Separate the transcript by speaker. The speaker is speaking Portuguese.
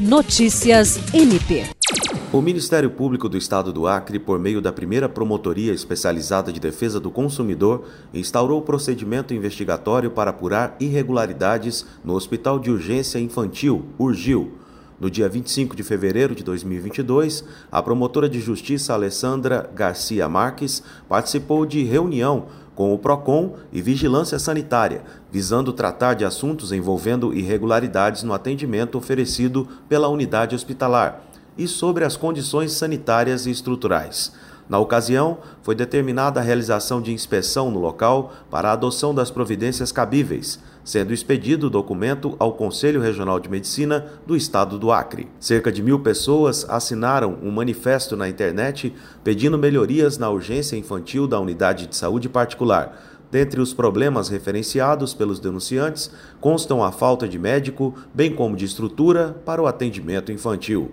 Speaker 1: Notícias MP.
Speaker 2: O Ministério Público do Estado do Acre, por meio da primeira Promotoria Especializada de Defesa do Consumidor, instaurou o procedimento investigatório para apurar irregularidades no Hospital de Urgência Infantil, URGIL. No dia 25 de fevereiro de 2022, a promotora de justiça Alessandra Garcia Marques participou de reunião com o PROCON e Vigilância Sanitária, visando tratar de assuntos envolvendo irregularidades no atendimento oferecido pela unidade hospitalar e sobre as condições sanitárias e estruturais. Na ocasião, foi determinada a realização de inspeção no local para a adoção das providências cabíveis, sendo expedido o documento ao Conselho Regional de Medicina do Estado do Acre. Cerca de mil pessoas assinaram um manifesto na internet pedindo melhorias na urgência infantil da unidade de saúde particular. Dentre os problemas referenciados pelos denunciantes constam a falta de médico, bem como de estrutura para o atendimento infantil.